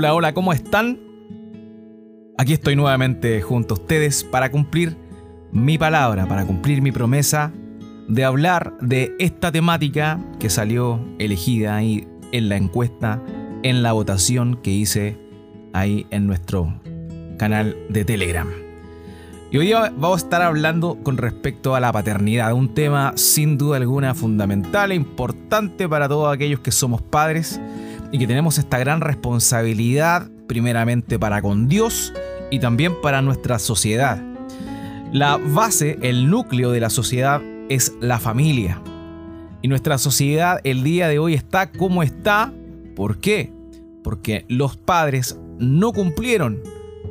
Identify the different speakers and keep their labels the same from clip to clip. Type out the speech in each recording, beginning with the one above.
Speaker 1: Hola, hola, ¿cómo están? Aquí estoy nuevamente junto a ustedes para cumplir mi palabra, para cumplir mi promesa de hablar de esta temática que salió elegida ahí en la encuesta, en la votación que hice ahí en nuestro canal de Telegram. Y hoy vamos a estar hablando con respecto a la paternidad, un tema sin duda alguna fundamental e importante para todos aquellos que somos padres y que tenemos esta gran responsabilidad primeramente para con Dios y también para nuestra sociedad. La base, el núcleo de la sociedad es la familia. Y nuestra sociedad el día de hoy está como está. ¿Por qué? Porque los padres no cumplieron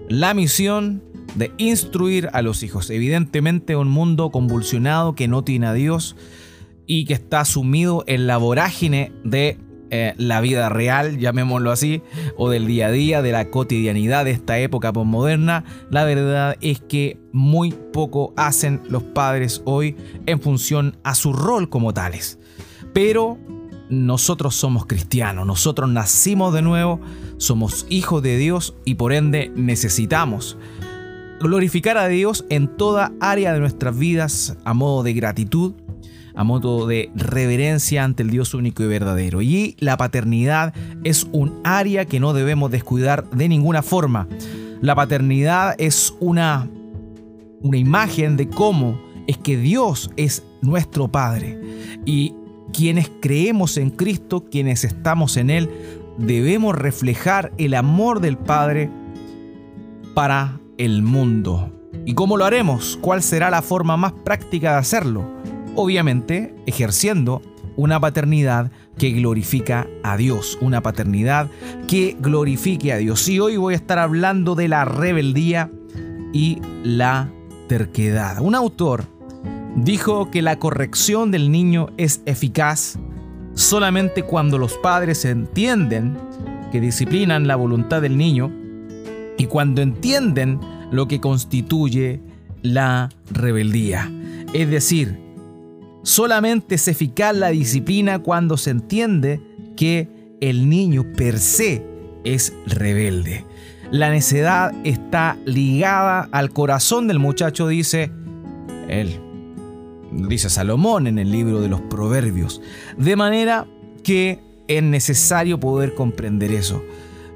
Speaker 1: la misión de instruir a los hijos. Evidentemente un mundo convulsionado que no tiene a Dios y que está sumido en la vorágine de eh, la vida real, llamémoslo así, o del día a día, de la cotidianidad de esta época postmoderna, la verdad es que muy poco hacen los padres hoy en función a su rol como tales. Pero nosotros somos cristianos, nosotros nacimos de nuevo, somos hijos de Dios y por ende necesitamos glorificar a Dios en toda área de nuestras vidas a modo de gratitud a modo de reverencia ante el Dios único y verdadero. Y la paternidad es un área que no debemos descuidar de ninguna forma. La paternidad es una, una imagen de cómo es que Dios es nuestro Padre. Y quienes creemos en Cristo, quienes estamos en Él, debemos reflejar el amor del Padre para el mundo. ¿Y cómo lo haremos? ¿Cuál será la forma más práctica de hacerlo? Obviamente ejerciendo una paternidad que glorifica a Dios, una paternidad que glorifique a Dios. Y hoy voy a estar hablando de la rebeldía y la terquedad. Un autor dijo que la corrección del niño es eficaz solamente cuando los padres entienden que disciplinan la voluntad del niño y cuando entienden lo que constituye la rebeldía. Es decir, Solamente es eficaz la disciplina cuando se entiende que el niño per se es rebelde. La necedad está ligada al corazón del muchacho, dice él. Dice Salomón en el libro de los Proverbios. De manera que es necesario poder comprender eso.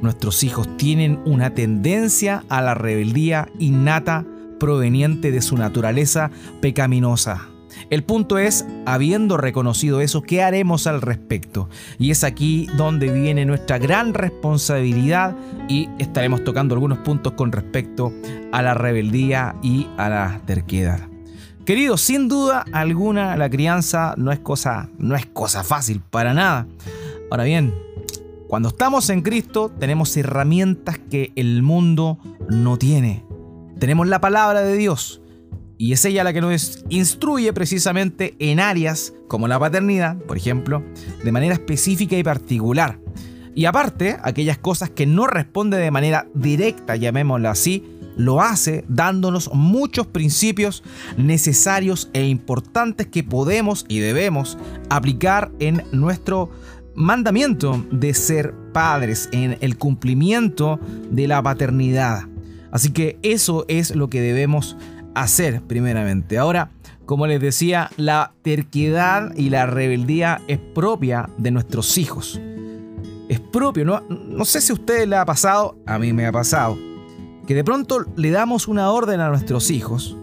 Speaker 1: Nuestros hijos tienen una tendencia a la rebeldía innata proveniente de su naturaleza pecaminosa. El punto es, habiendo reconocido eso, ¿qué haremos al respecto? Y es aquí donde viene nuestra gran responsabilidad y estaremos tocando algunos puntos con respecto a la rebeldía y a la terquedad. Queridos, sin duda alguna la crianza no es cosa no es cosa fácil para nada. Ahora bien, cuando estamos en Cristo tenemos herramientas que el mundo no tiene. Tenemos la palabra de Dios y es ella la que nos instruye precisamente en áreas como la paternidad, por ejemplo, de manera específica y particular. Y aparte, aquellas cosas que no responde de manera directa, llamémoslo así, lo hace dándonos muchos principios necesarios e importantes que podemos y debemos aplicar en nuestro mandamiento de ser padres, en el cumplimiento de la paternidad. Así que eso es lo que debemos hacer primeramente. Ahora, como les decía, la terquedad y la rebeldía es propia de nuestros hijos. Es propio, no, no sé si a ustedes le ha pasado, a mí me ha pasado, que de pronto le damos una orden a nuestros hijos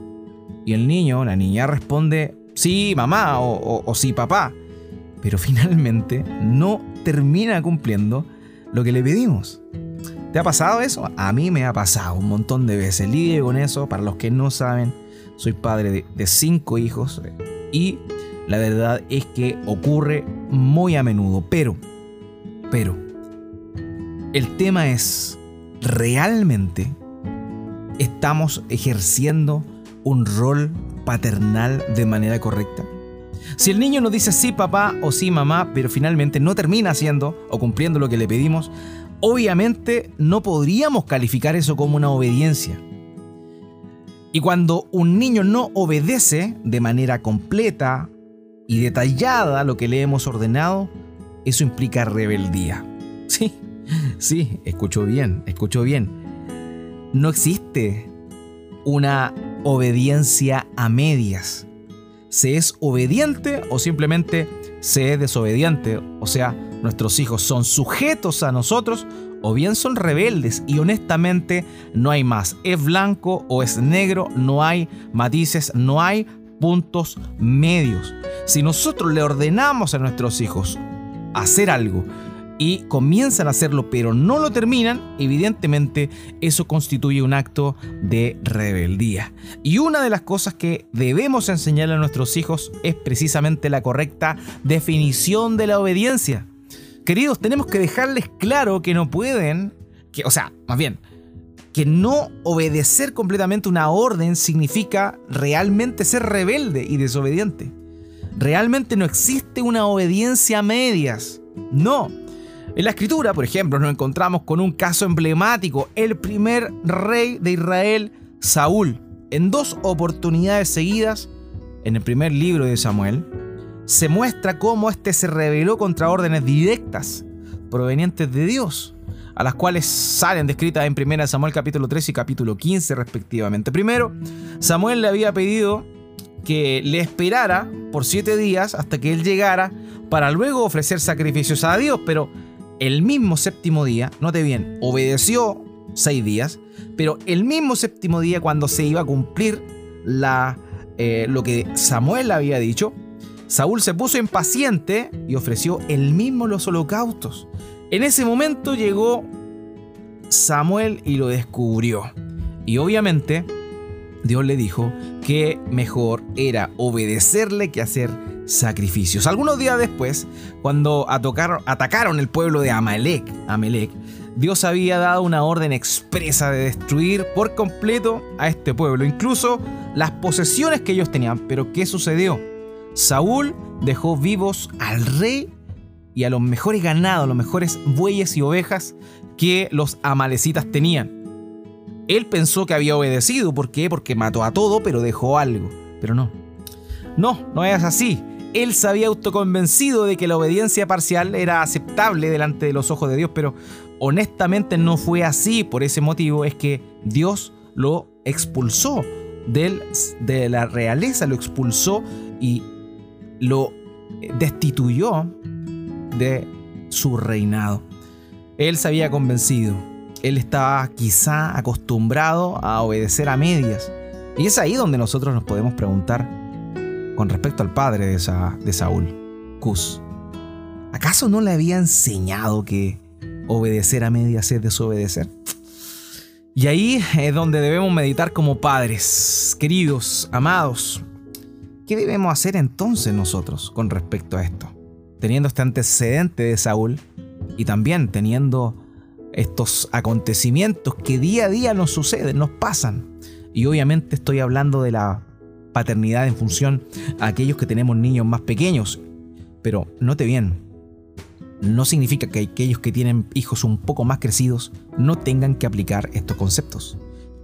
Speaker 1: y el niño, la niña responde sí mamá o, o sí papá, pero finalmente no termina cumpliendo lo que le pedimos. ¿Te ha pasado eso? A mí me ha pasado un montón de veces. Lidio con eso. Para los que no saben, soy padre de, cinco hijos y la verdad es que ocurre muy a menudo. Pero, pero, el tema es, ¿realmente estamos ejerciendo un rol paternal de manera correcta? Si el niño nos dice sí papá o sí mamá, pero finalmente no termina haciendo o cumpliendo lo que le pedimos, obviamente no podríamos calificar eso como una obediencia. Y cuando un niño no obedece de manera completa y detallada lo que le hemos ordenado, eso implica rebeldía. Sí, Sí, escucho bien, escucho bien. No existe una obediencia a medias. Se es obediente o simplemente se es desobediente. O sea, nuestros hijos son sujetos a nosotros o bien son rebeldes y honestamente no hay más. Es blanco o es negro, no hay matices, no hay puntos medios. Si nosotros le ordenamos a nuestros hijos hacer algo y comienzan a hacerlo pero no lo terminan, evidentemente eso constituye un acto de rebeldía. Y una de las cosas que debemos enseñarle a nuestros hijos es precisamente la correcta definición de la obediencia. Queridos, tenemos que dejarles claro que no pueden, que, o sea, más bien, que no obedecer completamente una orden significa realmente ser rebelde y desobediente. Realmente no existe una obediencia a medias. No, en la escritura, por ejemplo, nos encontramos con un caso emblemático, el primer rey de Israel, Saúl. En dos oportunidades seguidas, en el primer libro de Samuel, se muestra cómo éste se rebeló contra órdenes directas provenientes de Dios, a las cuales salen descritas en 1 Samuel capítulo 3 y capítulo 15 respectivamente. Primero, Samuel le había pedido que le esperara por siete días hasta que él llegara para luego ofrecer sacrificios a Dios, pero el mismo séptimo día, note bien, obedeció seis días, pero el mismo séptimo día cuando se iba a cumplir la, eh, lo que Samuel había dicho, Saúl se puso impaciente y ofreció el mismo los holocaustos. En ese momento llegó Samuel y lo descubrió. Y obviamente Dios le dijo que mejor era obedecerle que hacer sacrificios. Algunos días después, cuando atacaron el pueblo de Amalek, Amalek, Dios había dado una orden expresa de destruir por completo a este pueblo, incluso las posesiones que ellos tenían. Pero ¿qué sucedió? Saúl dejó vivos al rey y a los mejores ganados, los mejores bueyes y ovejas que los amalecitas tenían. Él pensó que había obedecido, ¿por qué? Porque mató a todo, pero dejó algo. Pero no. No, no es así. Él se había autoconvencido de que la obediencia parcial era aceptable delante de los ojos de Dios, pero honestamente no fue así. Por ese motivo es que Dios lo expulsó de la realeza, lo expulsó y lo destituyó de su reinado. Él se había convencido. Él estaba quizá acostumbrado a obedecer a medias. Y es ahí donde nosotros nos podemos preguntar, con respecto al padre de, Saúl, Cus. ¿Acaso no le había enseñado que obedecer a medias es desobedecer? Y ahí es donde debemos meditar como padres, queridos, amados. ¿Qué debemos hacer entonces nosotros con respecto a esto? Teniendo este antecedente de Saúl y también teniendo estos acontecimientos que día a día nos suceden, nos pasan. Y obviamente estoy hablando de la paternidad en función a aquellos que tenemos niños más pequeños. Pero note bien, no significa que aquellos que tienen hijos un poco más crecidos no tengan que aplicar estos conceptos.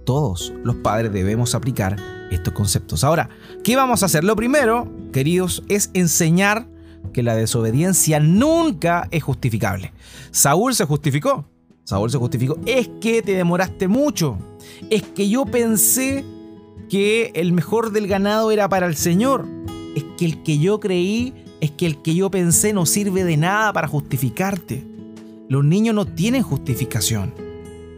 Speaker 1: Todos los padres debemos aplicar estos conceptos. Ahora, ¿qué vamos a hacer? Lo primero, queridos, es enseñar que la desobediencia nunca es justificable. Saúl se justificó. Saúl se justificó. Es que te demoraste mucho. Es que yo pensé que el mejor del ganado era para el Señor. Es que el que yo creí, es que el que yo pensé no sirve de nada para justificarte. Los niños no tienen justificación.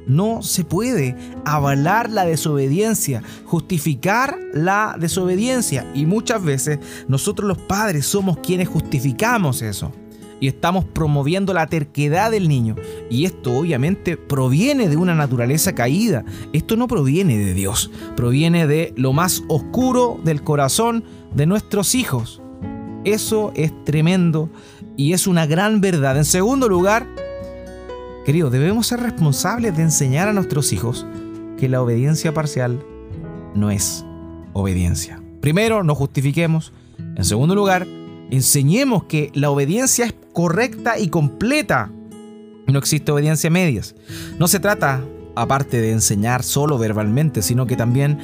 Speaker 1: No se puede avalar la desobediencia, justificar la desobediencia. Y muchas veces nosotros los padres somos quienes justificamos eso y estamos promoviendo la terquedad del niño. Y esto obviamente proviene de una naturaleza caída. Esto no proviene de Dios, proviene de lo más oscuro del corazón de nuestros hijos. Eso es tremendo y es una gran verdad. En segundo lugar, querido, debemos ser responsables de enseñar a nuestros hijos que la obediencia parcial no es obediencia. Primero, no justifiquemos. En segundo lugar, enseñemos que la obediencia es correcta y completa. No existe obediencia medias. No se trata, aparte de enseñar solo verbalmente, sino que también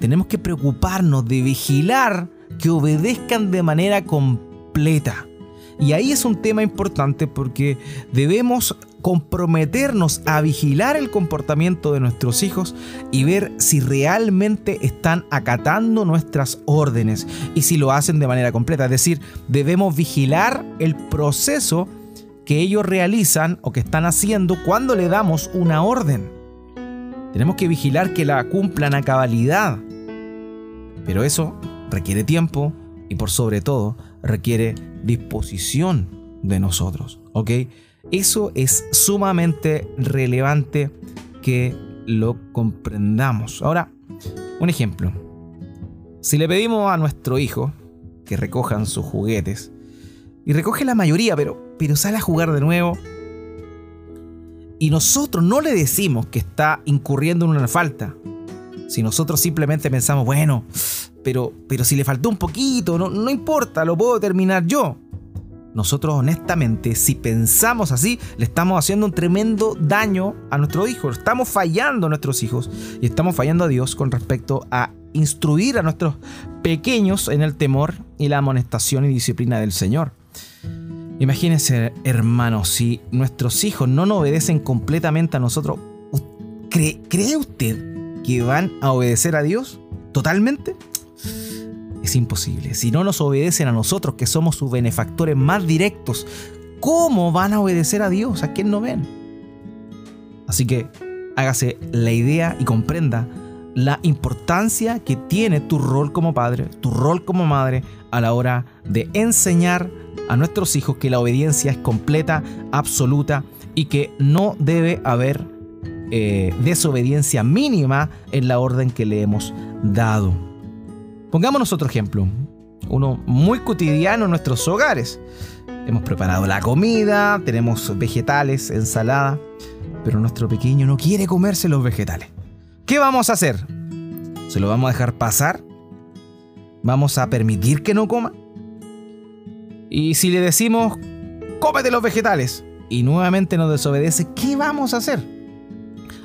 Speaker 1: tenemos que preocuparnos de vigilar que obedezcan de manera completa. Y ahí es un tema importante porque debemos comprometernos a vigilar el comportamiento de nuestros hijos y ver si realmente están acatando nuestras órdenes y si lo hacen de manera completa. Es decir, debemos vigilar el proceso que ellos realizan o que están haciendo cuando le damos una orden. Tenemos que vigilar que la cumplan a cabalidad. Pero eso requiere tiempo y por sobre todo requiere disposición de nosotros. ¿Ok? Eso es sumamente relevante que lo comprendamos. Ahora, un ejemplo. Si le pedimos a nuestro hijo que recojan sus juguetes, y recoge la mayoría, pero, pero sale a jugar de nuevo, y nosotros no le decimos que está incurriendo en una falta, si nosotros simplemente pensamos, bueno, pero, pero si le faltó un poquito, no, no importa, lo puedo terminar yo nosotros honestamente, si pensamos así, le estamos haciendo un tremendo daño a nuestro hijo. Estamos fallando a nuestros hijos y estamos fallando a Dios con respecto a instruir a nuestros pequeños en el temor y la amonestación y disciplina del Señor. Imagínense, hermanos, si nuestros hijos no nos obedecen completamente a nosotros, ¿cree usted que van a obedecer a Dios totalmente? Es imposible. Si no nos obedecen a nosotros, que somos sus benefactores más directos, ¿cómo van a obedecer a Dios? ¿A quién no ven? Así que hágase la idea y comprenda la importancia que tiene tu rol como padre, tu rol como madre a la hora de enseñar a nuestros hijos que la obediencia es completa, absoluta y que no debe haber eh, desobediencia mínima en la orden que le hemos dado. Pongámonos otro ejemplo, uno muy cotidiano en nuestros hogares. Hemos preparado la comida, tenemos vegetales, ensalada, pero nuestro pequeño no quiere comerse los vegetales. ¿Qué vamos a hacer? ¿Se lo vamos a dejar pasar? ¿Vamos a permitir que no coma? Y si le decimos, cómete los vegetales, y nuevamente nos desobedece, ¿qué vamos a hacer?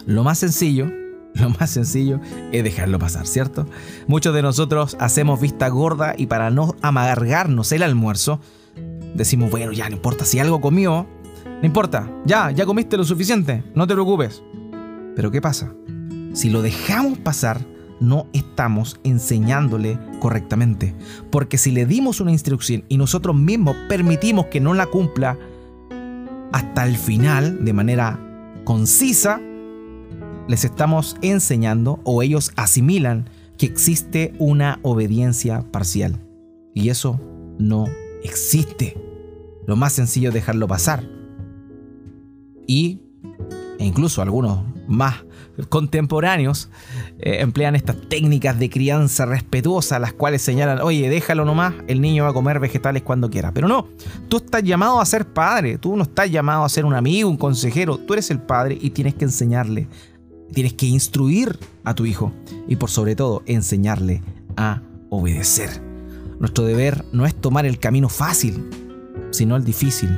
Speaker 1: Lo más sencillo lo más sencillo es dejarlo pasar, ¿cierto? Muchos de nosotros hacemos vista gorda y para no amargarnos el almuerzo, decimos, bueno, ya no importa, si algo comió, no importa, ya, ya comiste lo suficiente, no te preocupes. Pero ¿qué pasa? Si lo dejamos pasar, no estamos enseñándole correctamente. Porque si le dimos una instrucción y nosotros mismos permitimos que no la cumpla hasta el final de manera concisa, les estamos enseñando o ellos asimilan que existe una obediencia parcial. Y eso no existe. Lo más sencillo es dejarlo pasar. Y e incluso algunos más contemporáneos eh, emplean estas técnicas de crianza respetuosa, las cuales señalan, oye, déjalo nomás, el niño va a comer vegetales cuando quiera. Pero no, tú estás llamado a ser padre, tú no estás llamado a ser un amigo, un consejero, tú eres el padre y tienes que enseñarle Tienes que instruir a tu hijo y por sobre todo enseñarle a obedecer. Nuestro deber no es tomar el camino fácil, sino el difícil.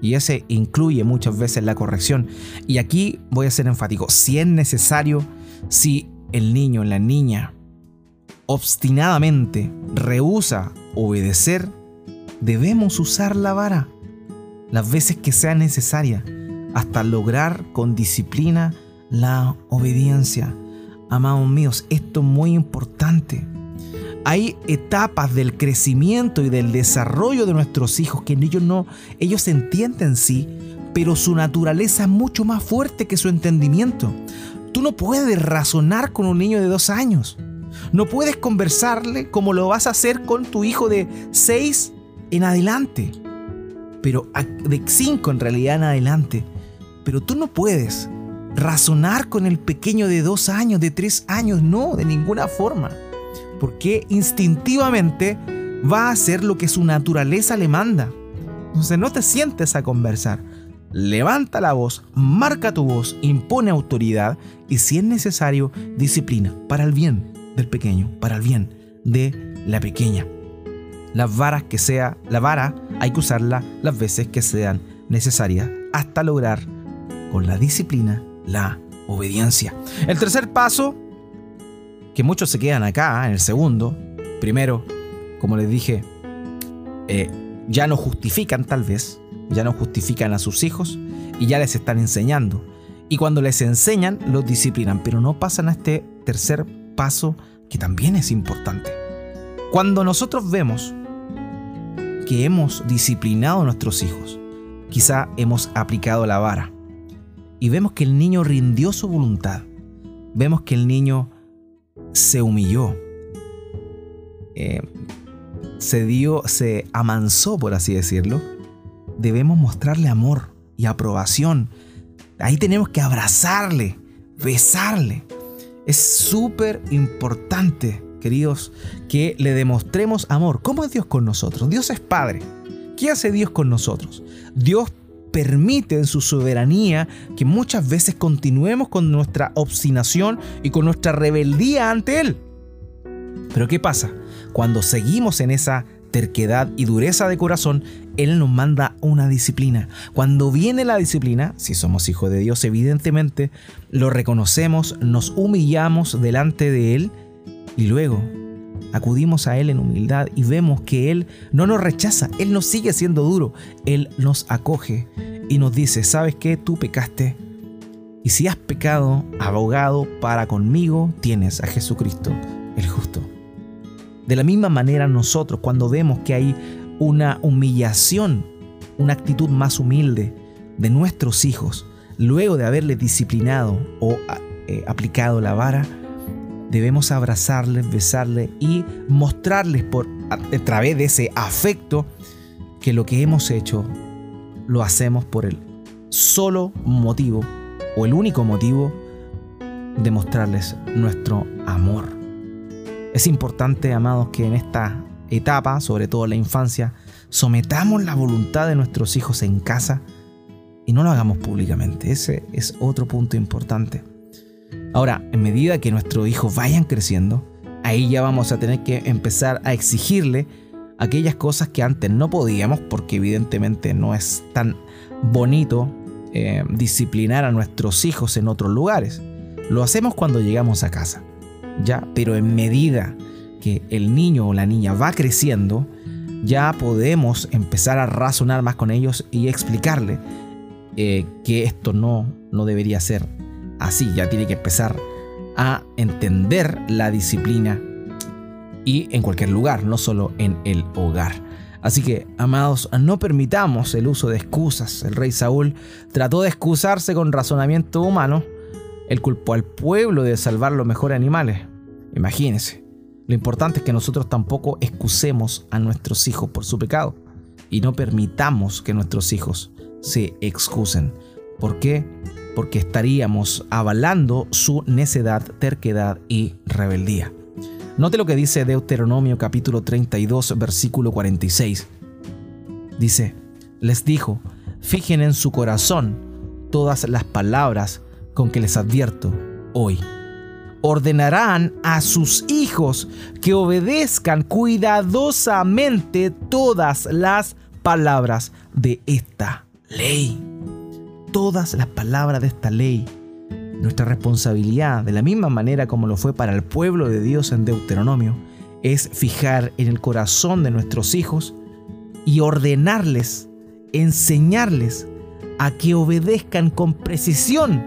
Speaker 1: Y ese incluye muchas veces la corrección. Y aquí voy a ser enfático. Si es necesario, si el niño, la niña, obstinadamente rehúsa obedecer, debemos usar la vara las veces que sea necesaria hasta lograr con disciplina la obediencia. Amados míos, esto es muy importante. Hay etapas del crecimiento y del desarrollo de nuestros hijos que ellos no, ellos entienden sí, pero su naturaleza es mucho más fuerte que su entendimiento. Tú no puedes razonar con un niño de dos años. No puedes conversarle como lo vas a hacer con tu hijo de seis en adelante. Pero de cinco en realidad en adelante. Pero tú no puedes razonar con el pequeño de dos años, de tres años, no, de ninguna forma. Porque instintivamente va a hacer lo que su naturaleza le manda. Entonces no te sientes a conversar. Levanta la voz, marca tu voz, impone autoridad y si es necesario, disciplina para el bien del pequeño, para el bien de la pequeña. Las varas que sea, la vara hay que usarla las veces que sean necesarias hasta lograr con la disciplina la obediencia. El tercer paso, que muchos se quedan acá, en el segundo, primero, como les dije, eh, ya no justifican tal vez, ya no justifican a sus hijos y ya les están enseñando. Y cuando les enseñan, los disciplinan, pero no pasan a este tercer paso que también es importante. Cuando nosotros vemos que hemos disciplinado a nuestros hijos, quizá hemos aplicado la vara, y vemos que el niño rindió su voluntad, vemos que el niño se humilló, eh, se dio, se amansó, por así decirlo, debemos mostrarle amor y aprobación. Ahí tenemos que abrazarle, besarle. Es súper importante, queridos, que le demostremos amor. ¿Cómo es Dios con nosotros? Dios es Padre. ¿Qué hace Dios con nosotros? Dios permite en su soberanía que muchas veces continuemos con nuestra obstinación y con nuestra rebeldía ante Él. Pero ¿qué pasa? Cuando seguimos en esa terquedad y dureza de corazón, Él nos manda una disciplina. Cuando viene la disciplina, si somos hijos de Dios, evidentemente lo reconocemos, nos humillamos delante de Él y luego acudimos a Él en humildad y vemos que Él no nos rechaza, Él nos sigue siendo duro, Él nos acoge y nos dice, ¿sabes qué? Tú pecaste. Y si has pecado, abogado para conmigo, tienes a Jesucristo, el justo. De la misma manera nosotros, cuando vemos que hay una humillación, una actitud más humilde de nuestros hijos, luego de haberles disciplinado o eh, aplicado la vara, debemos abrazarles, besarles y mostrarles por, a, través de ese afecto que lo que hemos hecho lo hacemos por el solo motivo o el único motivo de mostrarles nuestro amor. Es importante, amados, que en esta etapa, sobre todo en la infancia, sometamos la voluntad de nuestros hijos en casa y no lo hagamos públicamente. Ese es otro punto importante. Ahora, en medida que nuestros hijos vayan creciendo, ahí ya vamos a tener que empezar a exigirle aquellas cosas que antes no podíamos, porque evidentemente no es tan bonito eh, disciplinar a nuestros hijos en otros lugares. Lo hacemos cuando llegamos a casa, ya, pero en medida que el niño o la niña va creciendo, ya podemos empezar a razonar más con ellos y explicarle eh, que esto no, no debería ser así, ya tiene que empezar a entender la disciplina y en cualquier lugar, no solo en el hogar. Así que, amados, no permitamos el uso de excusas. El rey Saúl trató de excusarse con razonamiento humano. Él culpó al pueblo de salvar los mejores animales. Imagínense. Lo importante es que nosotros tampoco excusemos a nuestros hijos por su pecado y no permitamos que nuestros hijos se excusen. ¿Por qué? Porque estaríamos avalando su necedad, terquedad y rebeldía. Note lo que dice Deuteronomio capítulo 32 versículo 46. Dice, les dijo, fijen en su corazón todas las palabras con que les advierto hoy. Ordenarán a sus hijos que obedezcan cuidadosamente todas las palabras de esta ley todas las palabras de esta ley. Nuestra responsabilidad, de la misma manera como lo fue para el pueblo de Dios en Deuteronomio, es fijar en el corazón de nuestros hijos y ordenarles, enseñarles a que obedezcan con precisión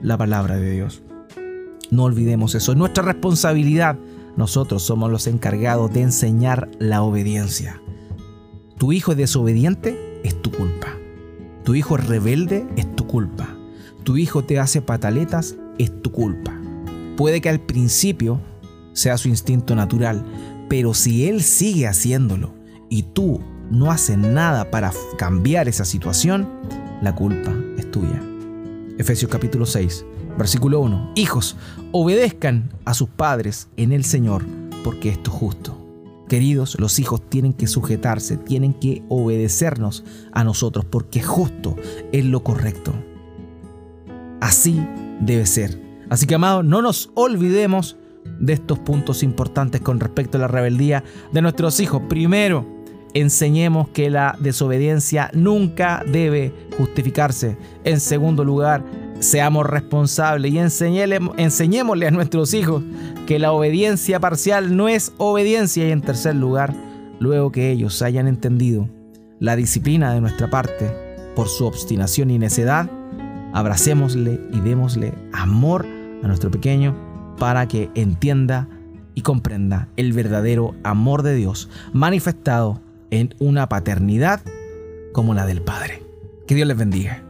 Speaker 1: la palabra de Dios. No olvidemos eso, es nuestra responsabilidad. Nosotros somos los encargados de enseñar la obediencia. Tu hijo es desobediente, es tu culpa tu hijo es rebelde, es tu culpa. Tu hijo te hace pataletas, es tu culpa. Puede que al principio sea su instinto natural, pero si él sigue haciéndolo y tú no haces nada para cambiar esa situación, la culpa es tuya. Efesios capítulo 6, versículo 1. Hijos, obedezcan a sus padres en el Señor, porque esto es justo. Queridos, los hijos tienen que sujetarse, tienen que obedecernos a nosotros porque justo es lo correcto. Así debe ser. Así que, amados, no nos olvidemos de estos puntos importantes con respecto a la rebeldía de nuestros hijos. Primero, enseñemos que la desobediencia nunca debe justificarse. En segundo lugar, seamos responsables y enseñémosle a nuestros hijos que la obediencia parcial no es obediencia. Y en tercer lugar, luego que ellos hayan entendido la disciplina de nuestra parte por su obstinación y necedad, abracémosle y démosle amor a nuestro pequeño para que entienda y comprenda el verdadero amor de Dios manifestado en una paternidad como la del Padre. Que Dios les bendiga.